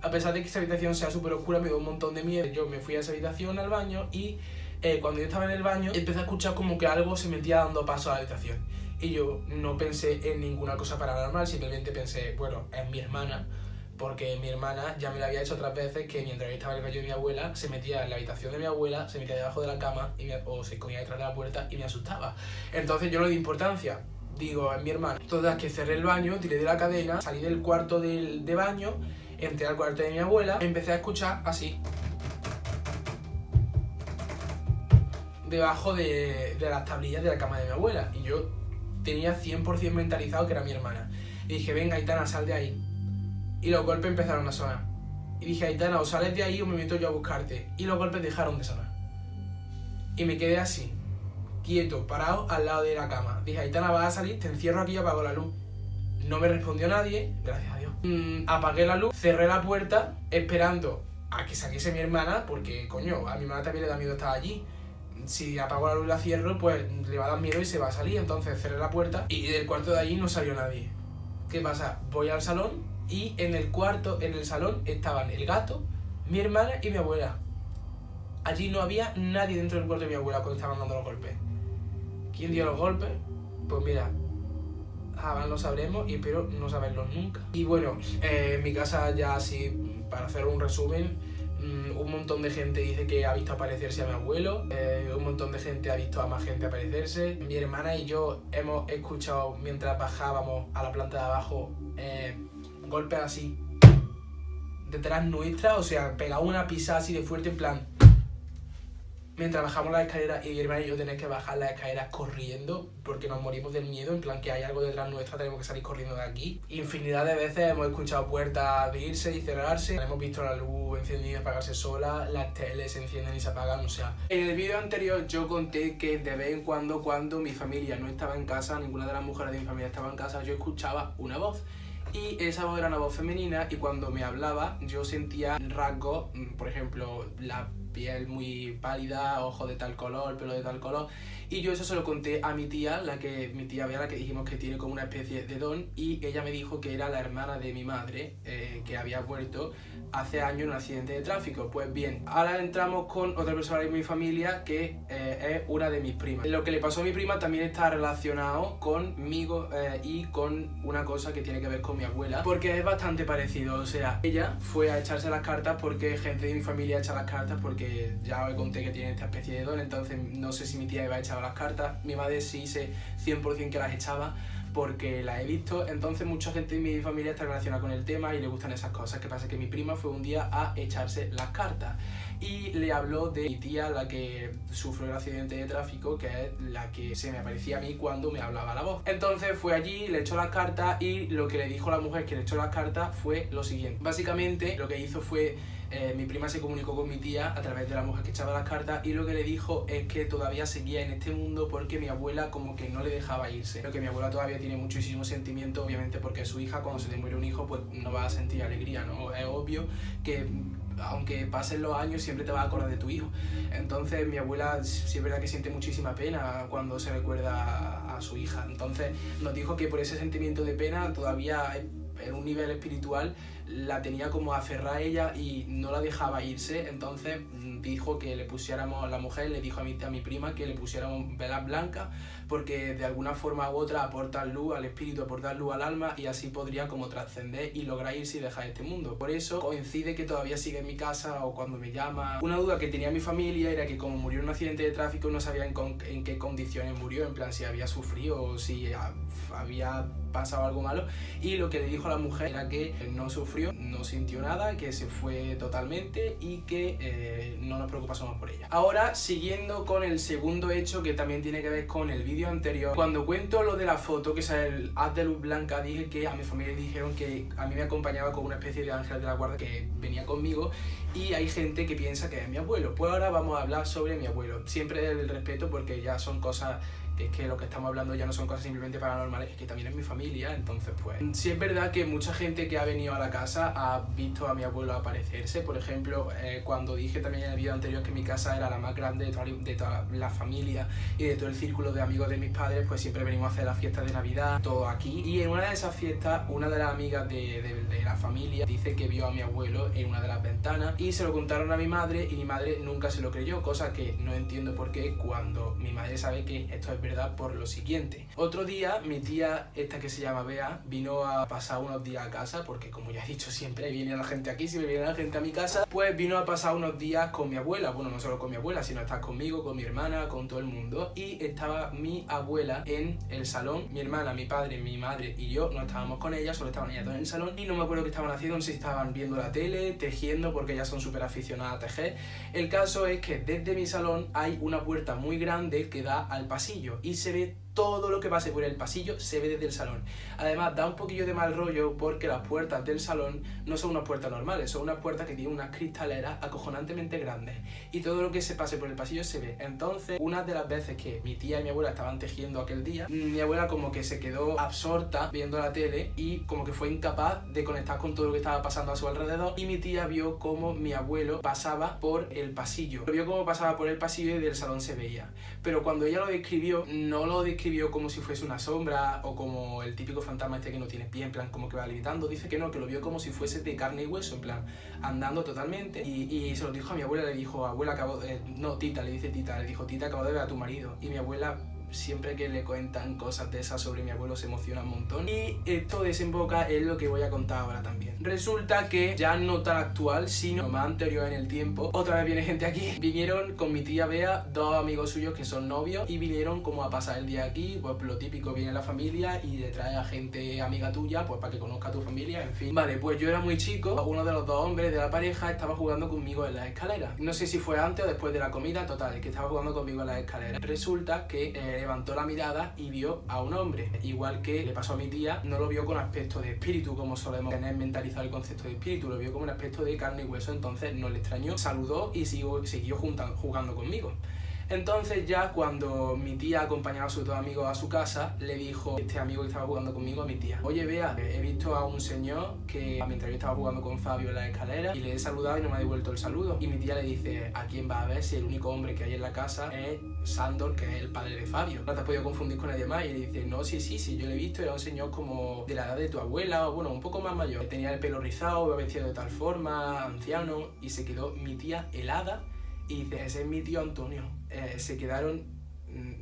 A pesar de que esa habitación sea súper oscura, me dio un montón de miedo. Yo me fui a esa habitación al baño y eh, cuando yo estaba en el baño empecé a escuchar como que algo se metía dando paso a la habitación. Y yo no pensé en ninguna cosa paranormal, simplemente pensé, bueno, es mi hermana porque mi hermana ya me lo había hecho otras veces que mientras yo estaba en el baño de mi abuela, se metía en la habitación de mi abuela, se metía debajo de la cama y o se escondía detrás de la puerta y me asustaba. Entonces yo no le di importancia. Digo, a mi hermana, todas que cerré el baño, tiré de la cadena, salí del cuarto del, de baño, entré al cuarto de mi abuela, empecé a escuchar así. Debajo de, de las tablillas de la cama de mi abuela. Y yo tenía 100% mentalizado que era mi hermana. Y dije, venga, Aitana, sal de ahí y los golpes empezaron a sonar. Y dije, Aitana, o sales de ahí o me meto yo a buscarte. Y los golpes dejaron de sonar. Y me quedé así, quieto, parado al lado de la cama. Dije, Aitana, vas a salir, te encierro aquí y apago la luz. No me respondió nadie, gracias a Dios. Mm, apagué la luz, cerré la puerta, esperando a que saliese mi hermana, porque, coño, a mi hermana también le da miedo estar allí. Si apago la luz y la cierro, pues le va a dar miedo y se va a salir. Entonces cerré la puerta y del cuarto de allí no salió nadie. ¿Qué pasa? Voy al salón, y en el cuarto, en el salón, estaban el gato, mi hermana y mi abuela. Allí no había nadie dentro del cuarto de mi abuela cuando estaban dando los golpes. ¿Quién dio los golpes? Pues mira, jamás lo sabremos y espero no saberlo nunca. Y bueno, eh, en mi casa ya así, para hacer un resumen, mm, un montón de gente dice que ha visto aparecerse a mi abuelo, eh, un montón de gente ha visto a más gente aparecerse. Mi hermana y yo hemos escuchado mientras bajábamos a la planta de abajo eh, golpes así detrás nuestra, o sea, pegado una pisa así de fuerte en plan. Mientras bajamos la escalera y mi hermana y yo tenemos que bajar las escaleras corriendo porque nos morimos del miedo, en plan que hay algo detrás nuestra, tenemos que salir corriendo de aquí. Infinidad de veces hemos escuchado puertas abrirse y cerrarse, hemos visto la luz encendida y apagarse sola, las teles se encienden y se apagan, o sea. En el vídeo anterior yo conté que de vez en cuando, cuando mi familia no estaba en casa, ninguna de las mujeres de mi familia estaba en casa, yo escuchaba una voz y esa voz era una voz femenina y cuando me hablaba yo sentía rasgos, mm, por ejemplo, la piel muy pálida, ojos de tal color, pelo de tal color. Y yo eso se lo conté a mi tía, la que mi tía Bea, la que dijimos que tiene como una especie de don, y ella me dijo que era la hermana de mi madre, eh, que había muerto hace años en un accidente de tráfico. Pues bien, ahora entramos con otra persona de mi familia que eh, es una de mis primas. Lo que le pasó a mi prima también está relacionado conmigo eh, y con una cosa que tiene que ver con mi abuela, porque es bastante parecido. O sea, ella fue a echarse las cartas porque gente de mi familia echa las cartas porque ya os conté que tiene esta especie de don, entonces no sé si mi tía iba a echar las cartas. Mi madre sí sé 100% que las echaba porque la he visto, entonces mucha gente de mi familia está relacionada con el tema y le gustan esas cosas. Que pasa que mi prima fue un día a echarse las cartas y le habló de mi tía, la que sufrió el accidente de tráfico, que es la que se me aparecía a mí cuando me hablaba la voz. Entonces fue allí, le echó las cartas y lo que le dijo la mujer que le echó las cartas fue lo siguiente. Básicamente lo que hizo fue eh, mi prima se comunicó con mi tía a través de la mujer que echaba las cartas y lo que le dijo es que todavía seguía en este mundo porque mi abuela como que no le dejaba irse. Pero que mi abuela todavía tiene muchísimo sentimiento, obviamente porque su hija cuando se te muere un hijo pues no va a sentir alegría, ¿no? Es obvio que aunque pasen los años, siempre te vas a acordar de tu hijo. Entonces, mi abuela sí es verdad que siente muchísima pena cuando se recuerda a, su hija. Entonces, nos dijo que por ese sentimiento de pena, todavía en un nivel espiritual, la tenía como aferrada a ella y no la dejaba irse, entonces mm, dijo que le pusiéramos, la mujer le dijo a mi, a mi prima que le pusiéramos velas blancas porque de alguna forma u otra aportan luz al espíritu, aportan luz al alma y así podría como trascender y lograr irse y dejar este mundo. Por eso coincide que todavía sigue en mi casa o cuando me llama. Una duda que tenía mi familia era que como murió en un accidente de tráfico no sabía en, qué condiciones murió, en plan si había sufrido o si había pasado algo malo y lo que le dijo a la mujer era que no sufrió, no sintió nada, que se fue totalmente y que eh, no nos preocupásemos por ella. Ahora, siguiendo con el segundo hecho que también tiene que ver con el vídeo anterior, cuando cuento lo de la foto, que es el haz de luz blanca, dije que a mi familia dijeron que a mí me acompañaba como una especie de ángel de la guarda que venía conmigo y hay gente que piensa que es mi abuelo. Pues ahora vamos a hablar sobre mi abuelo. Siempre el respeto porque ya son cosas es que lo que estamos hablando ya no son cosas simplemente paranormales, es que también es mi familia, entonces pues sí es verdad que mucha gente que ha venido a la casa ha visto a mi abuelo aparecerse, por ejemplo, eh, cuando dije también en el vídeo anterior que mi casa era la más grande de toda, la familia y de todo el círculo de amigos de mis padres, pues siempre venimos a hacer las fiestas de Navidad, todo aquí, y en una de esas fiestas, una de las amigas de, de, de la familia dice que vio a mi abuelo en una de las ventanas y se lo contaron a mi madre y mi madre nunca se lo creyó, cosa que no entiendo por qué cuando mi madre sabe que esto es verdad por lo siguiente. Otro día mi tía, esta que se llama Bea, vino a pasar unos días a casa, porque como ya he dicho siempre viene la gente aquí, siempre viene la gente a mi casa, pues vino a pasar unos días con mi abuela, bueno no solo con mi abuela, sino estar conmigo, con mi hermana, con todo el mundo. Y estaba mi abuela en el salón, mi hermana, mi padre, mi madre y yo no estábamos con ella, solo estaban ellas dos en el salón. Y no me acuerdo qué estaban haciendo, si estaban viendo la tele, tejiendo, porque ellas son súper aficionadas a tejer. El caso es que desde mi salón hay una puerta muy grande que da al pasillo y se ve todo lo que pase por el pasillo se ve desde el salón. Además, da un poquillo de mal rollo porque las puertas del salón no son unas puertas normales, son unas puertas que tienen unas cristaleras acojonantemente grandes. Y todo lo que se pase por el pasillo se ve. Entonces, una de las veces que mi tía y mi abuela estaban tejiendo aquel día, mi abuela como que se quedó absorta viendo la tele y como que fue incapaz de conectar con todo lo que estaba pasando a su alrededor. Y mi tía vio como mi abuelo pasaba por el pasillo. Vio cómo pasaba por el pasillo y del salón se veía. Pero cuando ella lo describió, no lo describió describió como si fuese una sombra o como el típico fantasma este que no tiene pie, en plan, como que va levitando. Dice que no, que lo vio como si fuese de carne y hueso, en plan, andando totalmente. Y, se lo dijo a mi abuela, le dijo, abuela, acabo de... No, tita, le dice tita, le dijo, tita, acabo de ver a tu marido. Y mi abuela siempre que le cuentan cosas de esas sobre mi abuelo se emociona un montón. Y esto desemboca en lo que voy a contar ahora también. Resulta que ya no tan actual, sino más anterior en el tiempo, otra vez viene gente aquí. Vinieron con mi tía Bea, dos amigos suyos que son novios, y vinieron como a pasar el día aquí, pues lo típico, viene la familia y le trae a gente amiga tuya, pues para que conozca a tu familia, en fin. Vale, pues yo era muy chico, uno de los dos hombres de la pareja estaba jugando conmigo en la escalera. No sé si fue antes o después de la comida, total, que estaba jugando conmigo en la escalera. Resulta que levantó la mirada y vio a un hombre. Igual que le pasó a mi tía, no lo vio con aspecto de espíritu, como solemos tener mentalizado el concepto de espíritu, lo vio como un aspecto de carne y hueso, entonces no le extrañó, saludó y siguió, siguió jugando conmigo. Entonces ya cuando mi tía acompañaba a sus dos amigos a su casa, le dijo este amigo que estaba jugando conmigo a mi tía, oye vea, he visto a un señor que mientras yo estaba jugando con Fabio en la escalera y le he saludado y no me ha devuelto el saludo. Y mi tía le dice, ¿a quién va a ver si el único hombre que hay en la casa es Sandor, que es el padre de Fabio? No te has podido confundir con nadie más. Y le dice, no, sí, sí, sí, yo le he visto, era un señor como de la edad de tu abuela, o bueno, un poco más mayor. Tenía el pelo rizado, iba vestido de tal forma, anciano, y se quedó mi tía helada y dice, ese es mi tío Antonio. Eh, se quedaron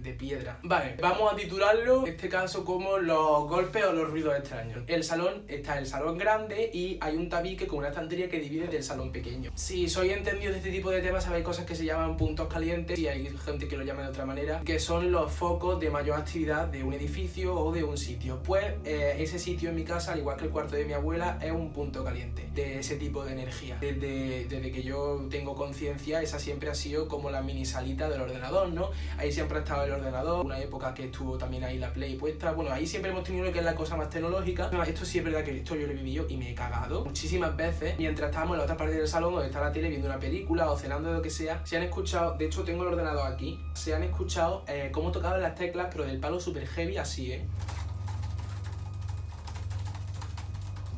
de piedra. Vale, vamos a titularlo, en este caso, como los golpes o los ruidos extraños. El salón está el salón grande y hay un tabique con una estantería que divide del salón pequeño. Si sois entendido de este tipo de temas, sabéis cosas que se llaman puntos calientes y hay gente que lo llama de otra manera, que son los focos de mayor actividad de un edificio o de un sitio. Pues eh, ese sitio en mi casa, al igual que el cuarto de mi abuela, es un punto caliente de ese tipo de energía. Desde, desde que yo tengo conciencia, esa siempre ha sido como la mini salita del ordenador, ¿no? Ahí siempre ha estado el ordenador, una época que estuvo también ahí la Play puesta. Bueno, ahí siempre hemos tenido lo que es la cosa más tecnológica. Esto sí es verdad que esto yo lo he vivido y me he cagado muchísimas veces mientras estábamos en la otra parte del salón donde está la tele viendo una película o cenando de lo que sea. Se han escuchado, de hecho tengo el ordenador aquí, se han escuchado eh, cómo tocaban las teclas, pero del palo super heavy así, ¿eh?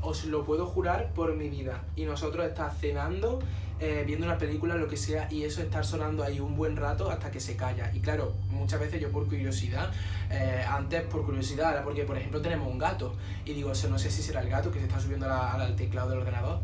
os lo puedo jurar por mi vida. Y nosotros estar cenando, eh, viendo una película, lo que sea, y eso estar sonando ahí un buen rato hasta que se calla. Y claro, muchas veces yo por curiosidad, eh, antes por curiosidad, ahora porque por ejemplo tenemos un gato, y digo, no sé si será el gato que se está subiendo al teclado del ordenador,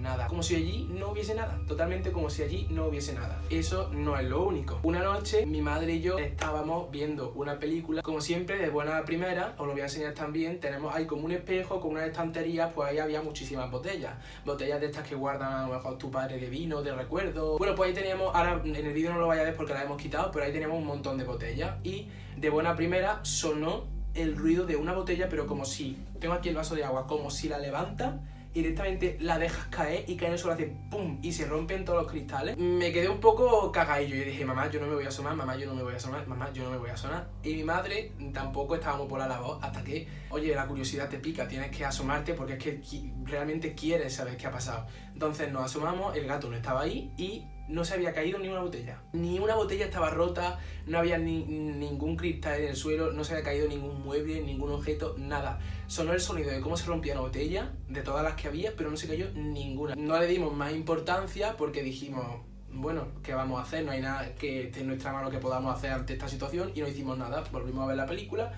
nada. Como si allí no hubiese nada, totalmente como si allí no hubiese nada. Eso no es lo único. Una noche mi madre y yo estábamos viendo una película, como siempre, de buena primera, os lo voy a enseñar también, tenemos ahí como un espejo con una estantería, pues ahí había muchísimas botellas. Botellas de estas que guardan a lo mejor tu padre de vino, de recuerdo. Bueno, pues ahí teníamos, ahora en el vídeo no lo vaya a ver porque la hemos quitado, pero ahí teníamos un montón de botellas. Y de buena primera sonó el ruido de una botella, pero como si, tengo aquí el vaso de agua, como si la levanta directamente la dejas caer y cae en el suelo, hace pum y se rompen todos los cristales. Me quedé un poco cagadillo y dije, mamá, yo no me voy a asomar, mamá, yo no me voy a asomar, mamá, yo no me voy a asomar. Y mi madre tampoco estábamos por la voz hasta que, oye, la curiosidad te pica, tienes que asomarte porque es que realmente quieres saber qué ha pasado. Entonces nos asomamos, el gato no estaba ahí y no se había caído ni una botella. Ni una botella estaba rota, no había ni, ningún cristal en el suelo, no se había caído ningún mueble, ningún objeto, nada. Sonó el sonido de cómo se rompía una botella, de todas las que había, pero no se cayó ninguna. No le dimos más importancia porque dijimos, bueno, ¿qué vamos a hacer? No hay nada que esté en nuestra mano que podamos hacer ante esta situación y no hicimos nada. Volvimos a ver la película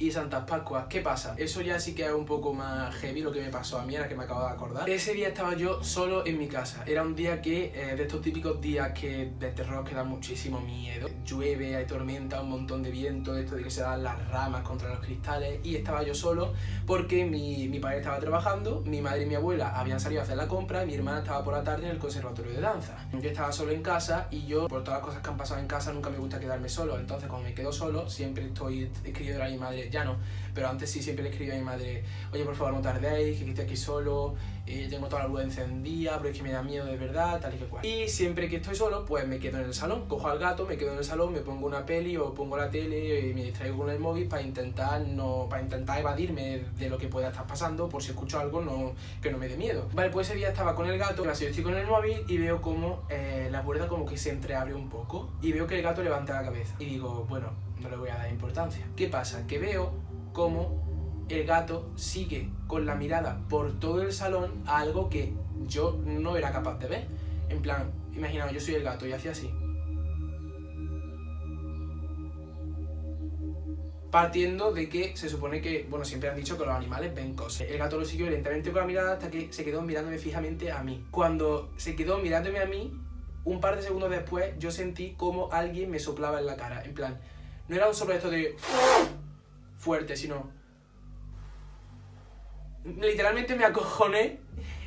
y Santas Pascuas. ¿Qué pasa? Eso ya sí que es un poco más heavy lo que me pasó a mí, ahora que me acabo de acordar. Ese día estaba yo solo en mi casa. Era un día que, eh, de estos típicos días que de terror que dan muchísimo miedo. Llueve, hay tormenta, un montón de viento, esto de que se dan las ramas contra los cristales. Y estaba yo solo porque mi, mi padre estaba trabajando, mi madre y mi abuela habían salido a hacer la compra, mi hermana estaba por la tarde en el conservatorio de danza. Yo estaba solo en casa y yo, por todas las cosas que han pasado en casa, nunca me gusta quedarme solo. Entonces, cuando me quedo solo, siempre estoy escribiendo a mi madre ya no, pero antes sí siempre le escribía a mi madre, oye, por favor, no tardéis, que estoy aquí solo, eh, tengo toda la luz encendida, pero es que me da miedo de verdad, tal y que cual. Y siempre que estoy solo, pues me quedo en el salón, cojo al gato, me quedo en el salón, me pongo una peli o pongo la tele y me distraigo con el móvil para intentar, no, para intentar evadirme de lo que pueda estar pasando, por si escucho algo no, que no me dé miedo. Vale, pues ese día estaba con el gato, así estoy con el móvil y veo como eh, la puerta como que se entreabre un poco y veo que el gato levanta la cabeza y digo, bueno, no le voy a dar importancia. ¿Qué pasa? Que veo como el gato sigue con la mirada por todo el salón a algo que yo no era capaz de ver. En plan, imaginaos, yo soy el gato y hacía así. Partiendo de que se supone que, bueno, siempre han dicho que los animales ven cosas. El gato lo siguió lentamente con la mirada hasta que se quedó mirándome fijamente a mí. Cuando se quedó mirándome a mí, un par de segundos después, yo sentí como alguien me soplaba en la cara. En plan, no era un soplo esto de fuerte, sino literalmente me acojoné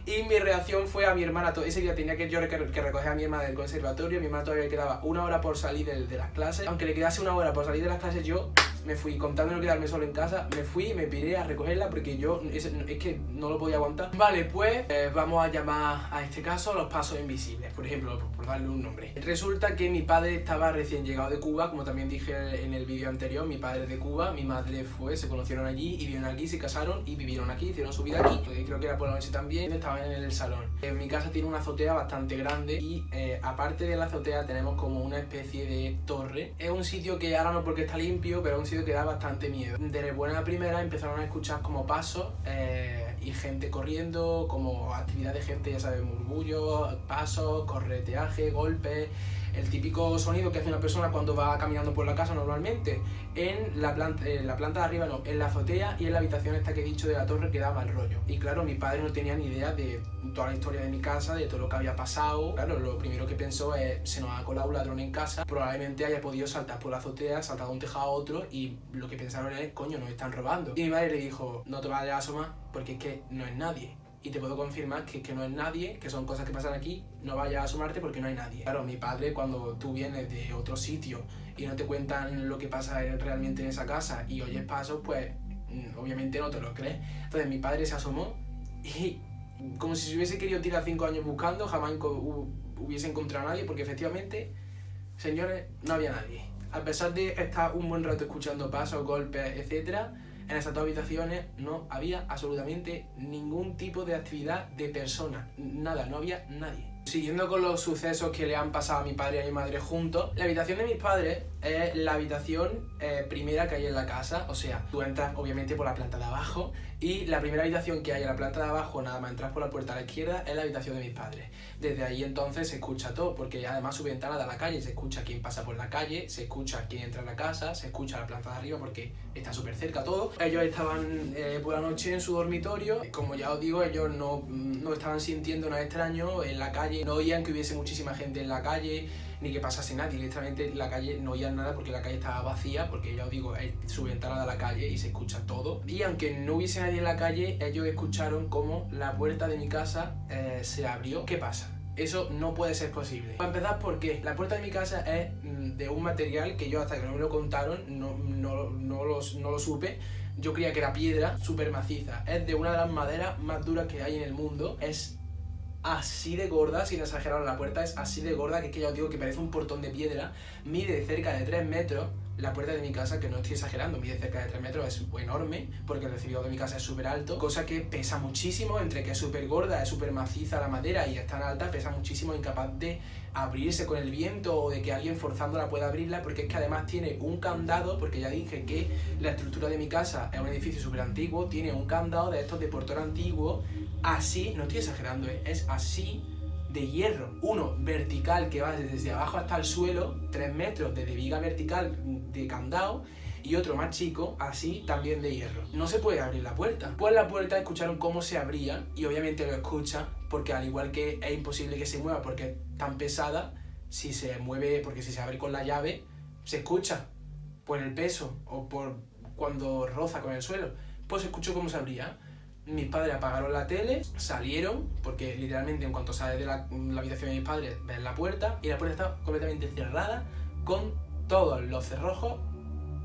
y mi reacción fue a mi hermana. Ese día tenía que yo que recoger a mi hermana del conservatorio. Mi hermana todavía quedaba una hora por salir de, de las clases. Aunque le quedase una hora por salir de las clases, yo me fui, contando no quedarme solo en casa, me fui y me piré a recogerla porque yo es, que no lo podía aguantar. Vale, pues eh, vamos a llamar a este caso los pasos invisibles, por ejemplo, por, darle un nombre. Resulta que mi padre estaba recién llegado de Cuba, como también dije en el vídeo anterior, mi padre es de Cuba, mi madre fue, se conocieron allí y vivieron aquí, se casaron y vivieron aquí, hicieron su vida aquí. Creo que era por la noche también, estaban en el salón. En mi casa tiene una azotea bastante grande y eh, aparte de la azotea tenemos como una especie de torre. Es un sitio que ahora no porque está limpio, pero es un que da bastante miedo. De buena primera empezaron a escuchar como pasos eh, y gente corriendo, como actividad de gente, ya sabes, murmullos, pasos, correteaje, golpes el típico sonido que hace una persona cuando va caminando por la casa normalmente. En la, planta, la planta de arriba no, en la azotea y en la habitación esta que he dicho de la torre que daba el rollo. Y claro, mi padre no tenía ni idea de toda la historia de mi casa, de todo lo que había pasado. Claro, lo primero que pensó es, se nos ha colado un ladrón en casa, probablemente haya podido saltar por la azotea, saltar de un tejado a otro y lo que pensaron es, coño, nos están robando. Y mi madre le dijo, no te vayas a asomar porque es que no es nadie y te puedo confirmar que, que no es nadie, que son cosas que pasan aquí, no vayas a asomarte porque no hay nadie. Claro, mi padre cuando tú vienes de otro sitio y no te cuentan lo que pasa realmente en esa casa y oyes pasos, pues mm, obviamente no te lo crees. Entonces mi padre se asomó y como si se hubiese querido tirar cinco años buscando, jamás hubiese encontrado a nadie porque efectivamente, señores, no había nadie. A pesar de estar un buen rato escuchando pasos, golpes, etcétera, en esas dos habitaciones no había absolutamente ningún tipo de actividad de persona, nada, no había nadie. Siguiendo con los sucesos que le han pasado a mi padre y a mi madre juntos, la habitación de mis padres es la habitación eh, primera que hay en la casa, o sea, tú entras obviamente por la planta de abajo y la primera habitación que hay en la planta de abajo, nada más entras por la puerta a la izquierda, es la habitación de mis padres. Desde ahí entonces se escucha todo, porque además su ventana da a la calle, se escucha quién pasa por la calle, se escucha quién entra a la casa, se escucha la planta de arriba porque está súper cerca todo. Ellos estaban eh, por la noche en su dormitorio, como ya os digo, ellos no, no estaban sintiendo nada extraño en la calle no oían que hubiese muchísima gente en la calle, ni que pasase nadie, literalmente en la calle no oían nada porque la calle estaba vacía, porque ya os digo, es su ventana de la calle y se escucha todo. Y aunque no hubiese nadie en la calle, ellos escucharon como la puerta de mi casa eh, se abrió. ¿Qué pasa? Eso no puede ser posible. Para empezar, porque la puerta de mi casa es mm, de un material que yo hasta que no me lo contaron no, no, no, no lo supe. Yo creía que era piedra súper maciza. Es de una de las maderas más duras que hay en el mundo. Es así de gorda, sin exagerar, la puerta es así de gorda que, es que ya os digo que parece un portón de piedra, mide cerca de 3 metros, la puerta de mi casa, que no estoy exagerando, mide cerca de 3 metros, es enorme, porque el recibidor de mi casa es súper alto, cosa que pesa muchísimo, entre que es súper gorda, es súper maciza la madera y es tan alta, pesa muchísimo, incapaz de abrirse con el viento o de que alguien forzándola pueda abrirla, porque es que además tiene un candado, porque ya dije que la estructura de mi casa es un edificio súper antiguo, tiene un candado de estos de portón antiguo, así, no estoy exagerando, ¿eh? es así de hierro. Uno vertical que va desde abajo hasta el suelo, 3 metros de viga vertical de candado, y otro más chico, así también de hierro. No se puede abrir la puerta. Pues la puerta escucharon cómo se abría y obviamente lo escucha porque al igual que es imposible que se mueva porque es tan pesada, si se mueve, porque si se abre con la llave, se escucha por el peso o por cuando roza con el suelo. Pues escuchó cómo se abría mis padres apagaron la tele, salieron, porque literalmente en cuanto sales de la, habitación de mis padres, ves la puerta y la puerta está completamente cerrada con todos los cerrojos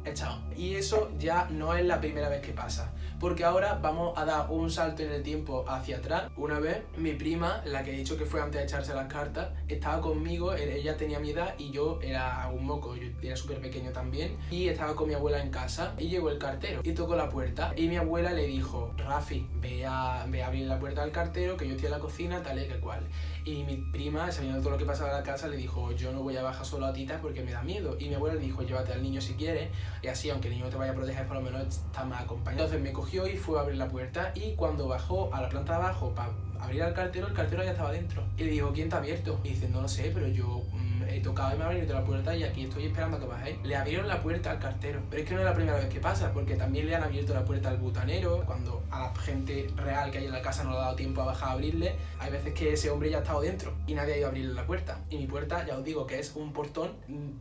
echados. Y eso ya no es la primera vez que pasa porque ahora vamos a dar un salto en el tiempo hacia atrás. Una vez mi prima, la que he dicho que fue antes de echarse las cartas, estaba conmigo, ella tenía mi edad y yo era un moco, yo era súper pequeño también, y estaba con mi abuela en casa y llegó el cartero y tocó la puerta y mi abuela le dijo, Rafi, ve a, ve a abrir la puerta al cartero que yo estoy en la cocina, tal y que cual. Y mi prima, sabiendo todo lo que pasaba en la casa, le dijo, yo no voy a bajar solo a tita porque me da miedo. Y mi abuela le dijo, llévate al niño si quieres, y así, aunque el niño te vaya a proteger, por lo menos está más acompañado. Entonces me cogió y fue a abrir la puerta, y cuando bajó a la planta de abajo para abrir al cartero, el cartero ya estaba dentro. Y le dijo, ¿quién te ha abierto? Y dice, no lo sé, pero yo he tocado y me ha abierto la puerta y aquí estoy esperando a que bajéis. Le abrieron la puerta al cartero. Pero es que no es la primera vez que pasa, porque también le han abierto la puerta al butanero. Cuando a la gente real que hay en la casa no le ha dado tiempo a bajar a abrirle, hay veces que ese hombre ya ha estado dentro y nadie ha ido a abrirle la puerta. Y mi puerta, ya os digo, que es un portón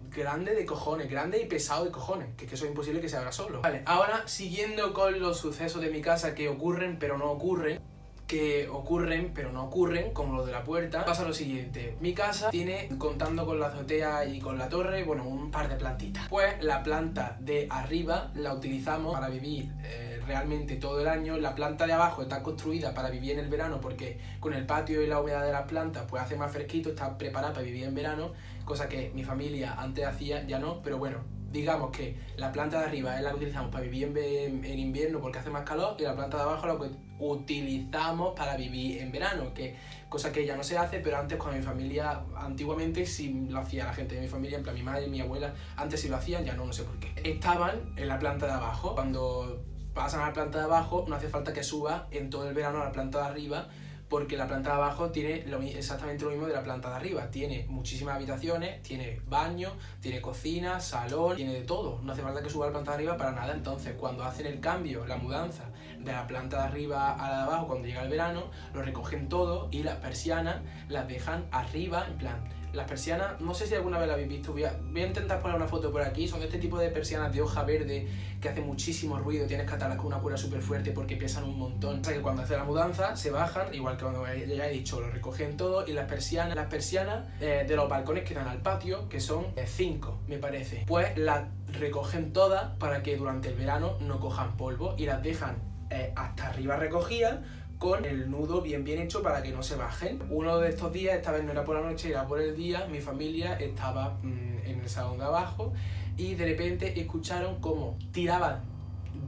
grande de cojones, grande y pesado de cojones, que, que eso es imposible que se abra solo. Vale, ahora siguiendo con los sucesos de mi casa que ocurren pero no ocurren, que ocurren, pero no ocurren, como lo de la puerta, pasa lo siguiente. Mi casa tiene, contando con la azotea y con la torre, bueno, un par de plantitas. Pues la planta de arriba la utilizamos para vivir eh, realmente todo el año. La planta de abajo está construida para vivir en el verano porque con el patio y la humedad de las plantas pues hace más fresquito, está preparada para vivir en verano, cosa que mi familia antes hacía, ya no, pero bueno, digamos que la planta de arriba es la que utilizamos para vivir en, invierno porque hace más calor y la planta de abajo la que utilizamos para vivir en verano, que cosa que ya no se hace, pero antes con mi familia, antiguamente sí lo hacía la gente de mi familia, en plan mi madre y mi abuela, antes sí lo hacían, ya no, no sé por qué. Estaban en la planta de abajo, cuando pasan a la planta de abajo no hace falta que suba en todo el verano a la planta de arriba, porque la planta de abajo tiene exactamente lo mismo de la planta de arriba. Tiene muchísimas habitaciones, tiene baño, tiene cocina, salón, tiene de todo. No hace falta que suba a la planta de arriba para nada. Entonces, cuando hacen el cambio, la mudanza de la planta de arriba a la de abajo, cuando llega el verano, lo recogen todo y las persianas las dejan arriba, en plan, las persianas, no sé si alguna vez la habéis visto, voy a, intentar poner una foto por aquí, son este tipo de persianas de hoja verde que hacen muchísimo ruido, tienes que atarlas con una cuerda súper fuerte porque pesan un montón. O sea que cuando hace la mudanza se bajan, igual que cuando ya he dicho, lo recogen todo y las persianas, las persianas eh, de los balcones que dan al patio, que son 5, me parece, pues las recogen todas para que durante el verano no cojan polvo y las dejan eh, hasta arriba recogidas con el nudo bien bien hecho para que no se bajen. Uno de estos días, esta vez no era por la noche, era por el día, mi familia estaba mm, en el salón de abajo y de repente escucharon como tiraban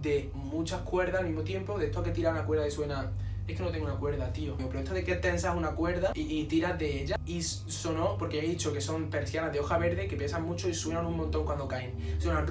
de muchas cuerdas al mismo tiempo, de esto que tiran una cuerda y suena... Es que no tengo una cuerda, tío. Pero esto de que tensas una cuerda y, y tiras de ella. Y sonó, porque he dicho que son persianas de hoja verde que pesan mucho y suenan un montón cuando caen. Suenan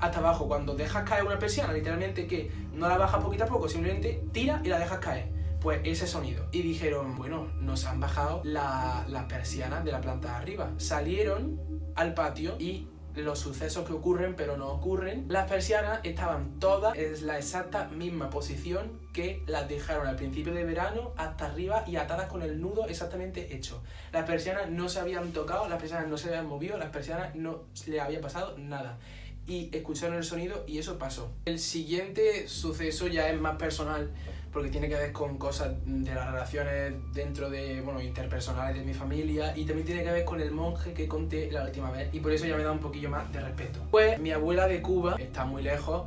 hasta abajo. Cuando dejas caer una persiana, literalmente que no la bajas poquito a poco, simplemente tira y la dejas caer. Pues ese sonido. Y dijeron, bueno, nos han bajado las persianas de la planta de arriba. Salieron al patio y los sucesos que ocurren pero no ocurren. Las persianas estaban todas en la exacta misma posición que las dejaron al principio de verano hasta arriba y atadas con el nudo exactamente hecho. Las persianas no se habían tocado, las persianas no se habían movido, las persianas no le había pasado nada y escucharon el sonido y eso pasó. El siguiente suceso ya es más personal porque tiene que ver con cosas de las relaciones dentro de, bueno, interpersonales de mi familia y también tiene que ver con el monje que conté la última vez y por eso ya me da un poquillo más de respeto. Pues mi abuela de Cuba está muy lejos,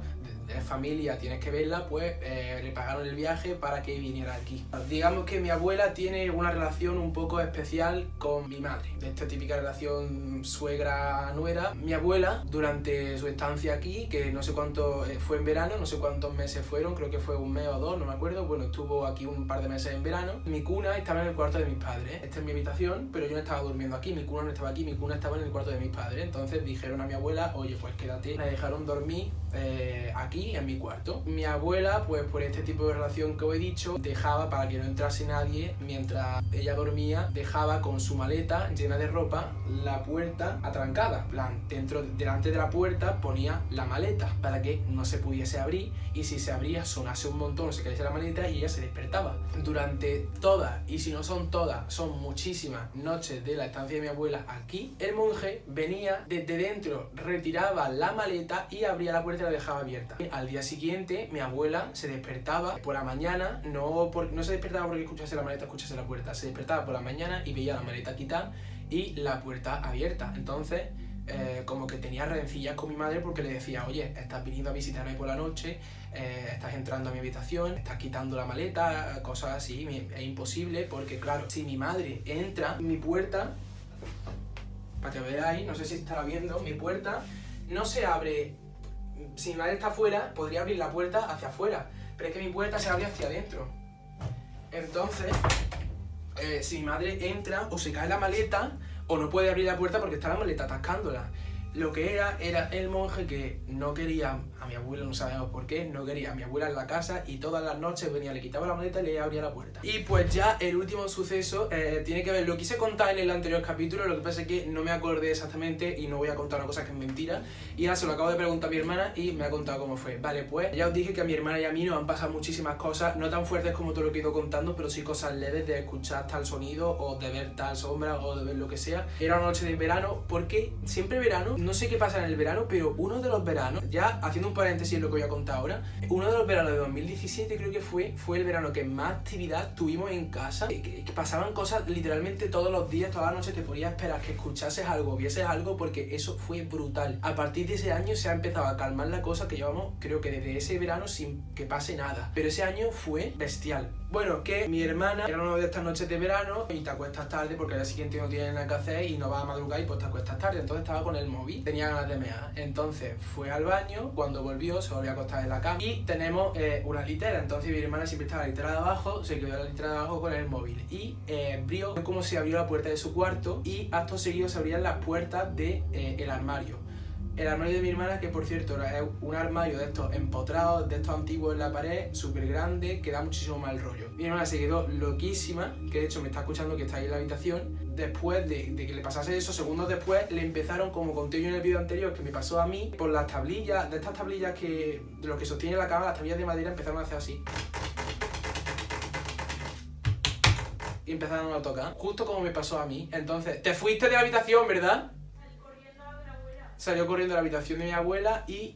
es familia, tienes que verla, pues eh, le pagaron el viaje para que viniera aquí. Digamos que mi abuela tiene una relación un poco especial con mi madre, de esta típica relación suegra-nuera. Mi abuela, durante su estancia aquí, que no sé cuánto eh, fue en verano, no sé cuántos meses fueron, creo que fue un mes o dos, no me acuerdo, bueno, estuvo aquí un par de meses en verano. Mi cuna estaba en el cuarto de mis padres, esta es mi habitación, pero yo no estaba durmiendo aquí, mi cuna no estaba aquí, mi cuna estaba en el cuarto de mis padres. Entonces dijeron a mi abuela, oye, pues quédate, me dejaron dormir eh, aquí en mi cuarto. Mi abuela, pues por este tipo de relación que os he dicho, dejaba para que no entrase nadie mientras ella dormía, dejaba con su maleta llena de ropa la puerta atrancada. plan, dentro, delante de la puerta ponía la maleta para que no se pudiese abrir y si se abría sonase un montón, se cayese la maleta y ella se despertaba. Durante todas, y si no son todas, son muchísimas noches de la estancia de mi abuela aquí, el monje venía desde dentro, retiraba la maleta y abría la puerta y la dejaba abierta. Al día siguiente, mi abuela se despertaba por la mañana, no, no se despertaba porque escuchase la maleta, escuchase la puerta, se despertaba por la mañana y veía la maleta quitada y la puerta abierta. Entonces, eh, como que tenía rencillas con mi madre porque le decía, oye, estás viniendo a visitarme por la noche, eh, estás entrando a mi habitación, estás quitando la maleta, cosas así, es imposible porque claro, si mi madre entra en mi puerta, para que veáis, no sé si estará viendo, mi puerta no se abre, si mi madre está afuera, podría abrir la puerta hacia afuera, pero es que mi puerta se abre hacia adentro. Entonces, eh, si mi madre entra o se cae la maleta, o no puede abrir la puerta porque está la maleta atascándola. Lo que era, era el monje que no quería a mi abuelo, no sabemos por qué, no quería a mi abuela en la casa y todas las noches venía, le quitaba la maleta y le abría la puerta. Y pues ya el último suceso eh, tiene que ver, lo quise contar en el anterior capítulo, lo que pasa es que no me acordé exactamente y no voy a contar una cosa que es mentira. Y ahora se lo acabo de preguntar a mi hermana y me ha contado cómo fue. Vale, pues ya os dije que a mi hermana y a mí nos han pasado muchísimas cosas, no tan fuertes como todo lo que he ido contando, pero sí cosas leves de escuchar tal sonido o de ver tal sombra o de ver lo que sea. Era una noche de verano, porque siempre verano, no sé qué pasa en el verano, pero uno de los veranos, ya haciendo un paréntesis en lo que voy a contar ahora, uno de los veranos de 2017 creo que fue, fue el verano que más actividad tuvimos en casa, que, pasaban cosas literalmente todos los días, todas las noches te podías esperar que escuchases algo, vieses algo, porque eso fue brutal. A partir de ese año se ha empezado a calmar la cosa que llevamos, creo que desde ese verano sin que pase nada, pero ese año fue bestial. Bueno, que mi hermana era una de estas noches de verano y te acuestas tarde porque al día siguiente no tienes nada que hacer y no vas a madrugar y pues te acuestas tarde. Entonces estaba con el móvil, tenía ganas de mear. Entonces fue al baño, cuando volvió se volvió a acostar en la cama. Y tenemos eh, una litera. Entonces mi hermana siempre estaba en la litera de abajo, se quedó en la litera de abajo con el móvil. Y eh, abrió como si abrió la puerta de su cuarto y acto seguido se abrían las puertas del de, eh, armario el armario de mi hermana, que por cierto es un armario de estos empotrados, de estos antiguos en la pared, súper grande, que da muchísimo mal rollo. Mi hermana se quedó loquísima, que de hecho me está escuchando que está ahí en la habitación. Después de, que le pasase eso, segundos después, le empezaron, como conté yo en el vídeo anterior, que me pasó a mí, por las tablillas, de estas tablillas que, de lo que sostiene la cama, las tablillas de madera empezaron a hacer así. Y empezaron a tocar, justo como me pasó a mí. Entonces, te fuiste de la habitación, ¿verdad? Salió corriendo a la habitación de mi abuela y